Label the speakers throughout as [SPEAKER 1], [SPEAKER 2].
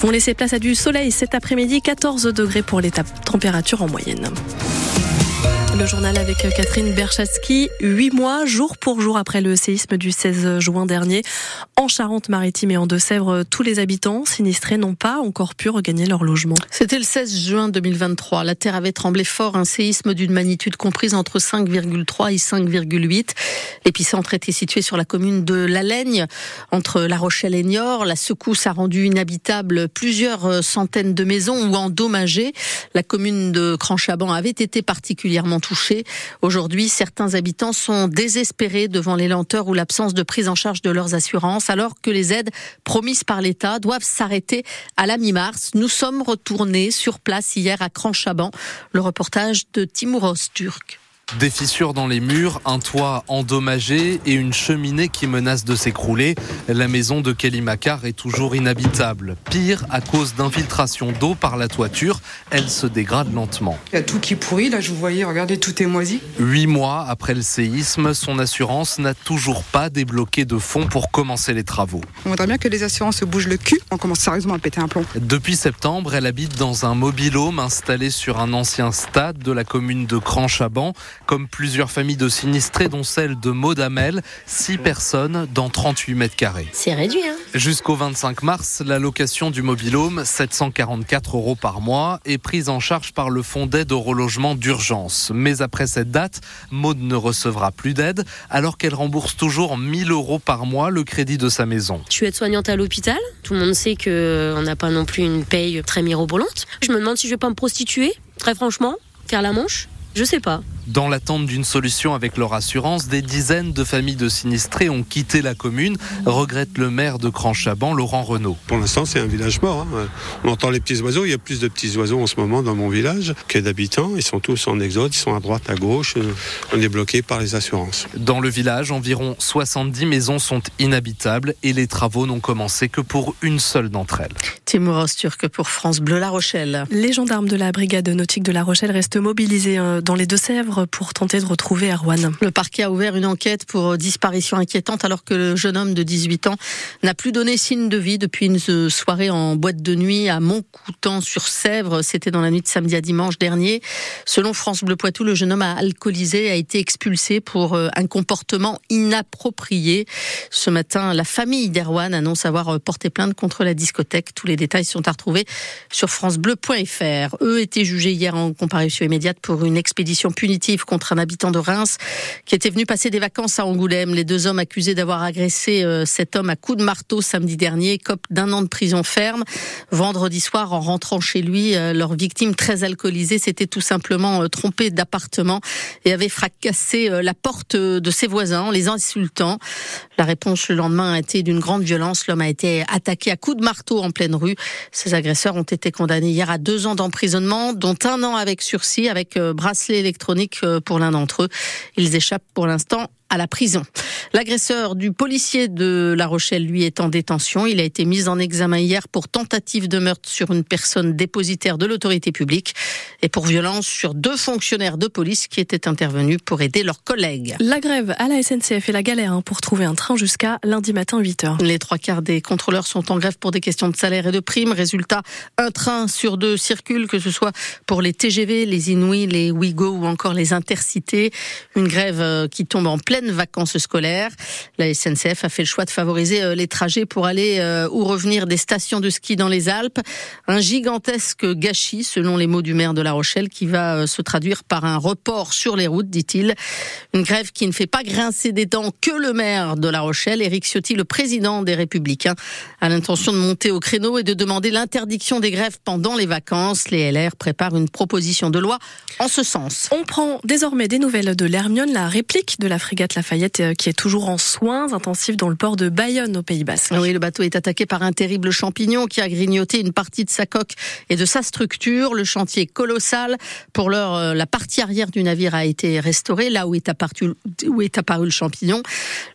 [SPEAKER 1] vont laisser place à du soleil cet après-midi, 14 degrés pour les températures en moyenne. Le journal avec Catherine Berchatsky, huit mois, jour pour jour après le séisme du 16 juin dernier. En Charente-Maritime et en Deux-Sèvres, tous les habitants sinistrés n'ont pas encore pu regagner leur logement.
[SPEAKER 2] C'était le 16 juin 2023. La terre avait tremblé fort, un séisme d'une magnitude comprise entre 5,3 et 5,8. L'épicentre était situé sur la commune de La Laigne, entre La Rochelle et Niort. La secousse a rendu inhabitable plusieurs centaines de maisons ou endommagées. La commune de Cranchaban avait été particulièrement Aujourd'hui, certains habitants sont désespérés devant les lenteurs ou l'absence de prise en charge de leurs assurances, alors que les aides promises par l'État doivent s'arrêter à la mi-mars. Nous sommes retournés sur place hier à Cranchaban. Le reportage de Timouros Turc.
[SPEAKER 3] Des fissures dans les murs, un toit endommagé et une cheminée qui menace de s'écrouler. La maison de Kelly Macar est toujours inhabitable. Pire, à cause d'infiltration d'eau par la toiture, elle se dégrade lentement.
[SPEAKER 4] Il y a tout qui pourrit, là je vous voyais, regardez, tout est moisi.
[SPEAKER 3] Huit mois après le séisme, son assurance n'a toujours pas débloqué de fonds pour commencer les travaux.
[SPEAKER 4] On voudrait bien que les assurances se bougent le cul, on commence sérieusement à péter un plomb.
[SPEAKER 3] Depuis septembre, elle habite dans un mobil-home installé sur un ancien stade de la commune de Cranchaban comme plusieurs familles de sinistrés, dont celle de Maudamel, 6 personnes dans 38 mètres carrés.
[SPEAKER 2] C'est réduit, hein
[SPEAKER 3] Jusqu'au 25 mars, la location du mobilhome, 744 euros par mois, est prise en charge par le fonds d'aide au relogement d'urgence. Mais après cette date, Maud ne recevra plus d'aide, alors qu'elle rembourse toujours 1000 euros par mois le crédit de sa maison.
[SPEAKER 5] Je suis aide-soignante à l'hôpital. Tout le monde sait qu'on n'a pas non plus une paye très mirobolante. Je me demande si je vais pas me prostituer, très franchement, faire la manche. Je sais pas.
[SPEAKER 3] Dans l'attente d'une solution avec leur assurance, des dizaines de familles de sinistrés ont quitté la commune, regrette le maire de Cranchaban, Laurent Renault.
[SPEAKER 6] Pour l'instant, c'est un village mort. Hein. On entend les petits oiseaux. Il y a plus de petits oiseaux en ce moment dans mon village que d'habitants. Ils sont tous en exode, ils sont à droite, à gauche. On est bloqué par les assurances.
[SPEAKER 3] Dans le village, environ 70 maisons sont inhabitables et les travaux n'ont commencé que pour une seule d'entre elles.
[SPEAKER 2] Timouros Turc pour France Bleu La Rochelle.
[SPEAKER 1] Les gendarmes de la brigade nautique de La Rochelle restent mobilisés euh, dans les Deux-Sèvres pour tenter de retrouver Erwan.
[SPEAKER 2] Le parquet a ouvert une enquête pour disparition inquiétante alors que le jeune homme de 18 ans n'a plus donné signe de vie depuis une soirée en boîte de nuit à Montcoutan-sur-Sèvre. C'était dans la nuit de samedi à dimanche dernier. Selon France Bleu Poitou, le jeune homme a alcoolisé, a été expulsé pour euh, un comportement inapproprié. Ce matin, la famille d'Erwan annonce avoir euh, porté plainte contre la discothèque. Tous les détails sont à retrouver sur francebleu.fr. Eux étaient jugés hier en comparution immédiate pour une expédition punitive contre un habitant de Reims qui était venu passer des vacances à Angoulême. Les deux hommes accusés d'avoir agressé euh, cet homme à coups de marteau samedi dernier copent d'un an de prison ferme. Vendredi soir, en rentrant chez lui, euh, leur victime très alcoolisée s'était tout simplement euh, trompée d'appartement et avait fracassé la porte de ses voisins les insultant. La réponse le lendemain a été d'une grande violence. L'homme a été attaqué à coups de marteau en pleine rue. Ces agresseurs ont été condamnés hier à deux ans d'emprisonnement, dont un an avec sursis, avec bracelet électronique pour l'un d'entre eux. Ils échappent pour l'instant à la prison. L'agresseur du policier de La Rochelle, lui, est en détention. Il a été mis en examen hier pour tentative de meurtre sur une personne dépositaire de l'autorité publique et pour violence sur deux fonctionnaires de police qui étaient intervenus pour aider leurs collègues.
[SPEAKER 1] La grève à la SNCF et la galère hein, pour trouver un train jusqu'à lundi matin 8h.
[SPEAKER 2] Les trois quarts des contrôleurs sont en grève pour des questions de salaire et de primes. Résultat, un train sur deux circule, que ce soit pour les TGV, les Inouïs, les Ouigo ou encore les Intercités. Une grève euh, qui tombe en pleine vacances scolaires. La SNCF a fait le choix de favoriser euh, les trajets pour aller euh, ou revenir des stations de ski dans les Alpes. Un gigantesque gâchis, selon les mots du maire de La Rochelle, qui va euh, se traduire par un report sur les routes, dit-il. Une grève qui ne fait pas grincer des dents que le maire de La Rochelle, Éric Ciotti, le président des Républicains, a l'intention de monter au créneau et de demander l'interdiction des grèves pendant les vacances. Les LR préparent une proposition de loi en ce sens.
[SPEAKER 1] On prend désormais des nouvelles de l'Hermione, la réplique de la frégate Lafayette qui est toujours en soins intensifs dans le port de Bayonne au Pays Basque.
[SPEAKER 2] Oui, le bateau est attaqué par un terrible champignon qui a grignoté une partie de sa coque et de sa structure. Le chantier est colossal. Pour l'heure, euh, la partie arrière du navire a été restaurée, là où est apparu, où est apparu le champignon.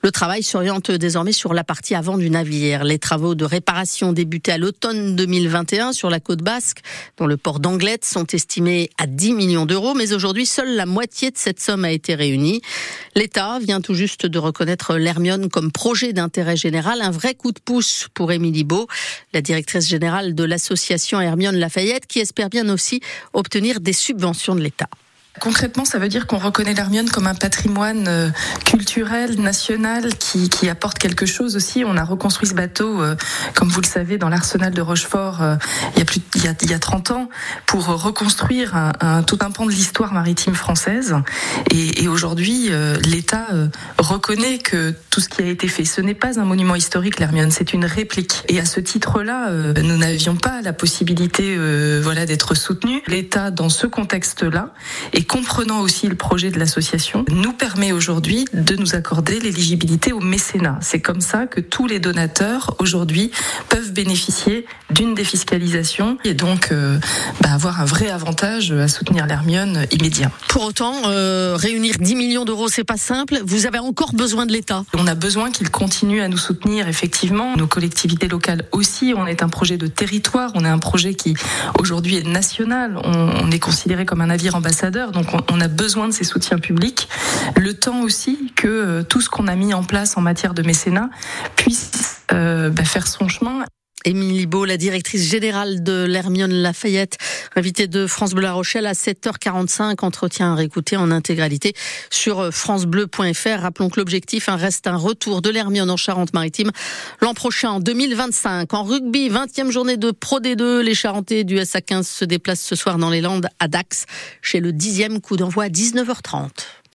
[SPEAKER 2] Le travail s'oriente désormais sur la partie avant du navire. Les travaux de réparation débutés à l'automne 2021 sur la côte basque, dans le port d'Anglette, sont estimés à 10 millions d'euros, mais aujourd'hui, seule la moitié de cette somme a été réunie. L'État vient tout juste de reconnaître l'Hermione comme projet d'intérêt général, un vrai coup de pouce pour Émilie Beau, la directrice générale de l'association Hermione Lafayette, qui espère bien aussi obtenir des subventions de l'État.
[SPEAKER 7] Concrètement, ça veut dire qu'on reconnaît l'Hermione comme un patrimoine euh, culturel, national, qui, qui, apporte quelque chose aussi. On a reconstruit ce bateau, euh, comme vous le savez, dans l'arsenal de Rochefort euh, il, y a plus, il, y a, il y a 30 ans, pour reconstruire un, tout un pan de l'histoire maritime française. Et, et aujourd'hui, l'État reconnaît que tout ce qui a été fait, ce n'est pas un monument historique, l'Hermione, c'est une réplique. Et à ce titre-là, nous n'avions pas la possibilité voilà, d'être soutenus. L'État, dans ce contexte-là, et comprenant aussi le projet de l'association, nous permet aujourd'hui de nous accorder l'éligibilité au mécénat. C'est comme ça que tous les donateurs aujourd'hui peuvent bénéficier d'une défiscalisation et donc euh, bah, avoir un vrai avantage à soutenir l'Hermione immédiat.
[SPEAKER 2] Pour autant, euh, réunir 10 millions d'euros, c'est pas simple. Vous avez encore besoin de l'État.
[SPEAKER 7] On a besoin qu'il continue à nous soutenir, effectivement. Nos collectivités locales aussi. On est un projet de territoire. On est un projet qui aujourd'hui est national. On, on est considéré comme un navire ambassadeur. Donc on, a besoin de ces soutiens publics. Le temps aussi que euh, tout ce qu'on a mis en place en matière de mécénat puisse euh, bah, faire son chemin.
[SPEAKER 2] Émilie Beau, la directrice générale de l'Hermione Lafayette, invitée de France Bleu La Rochelle à 7h45, entretien à réécouter en intégralité sur francebleu.fr. Rappelons que l'objectif hein, reste un retour de l'Hermione en Charente-Maritime l'an prochain, en 2025. En rugby, 20e journée de Pro D2, les Charentais du SA15 se déplacent ce soir dans les Landes à Dax, chez le 10e coup d'envoi à 19h30.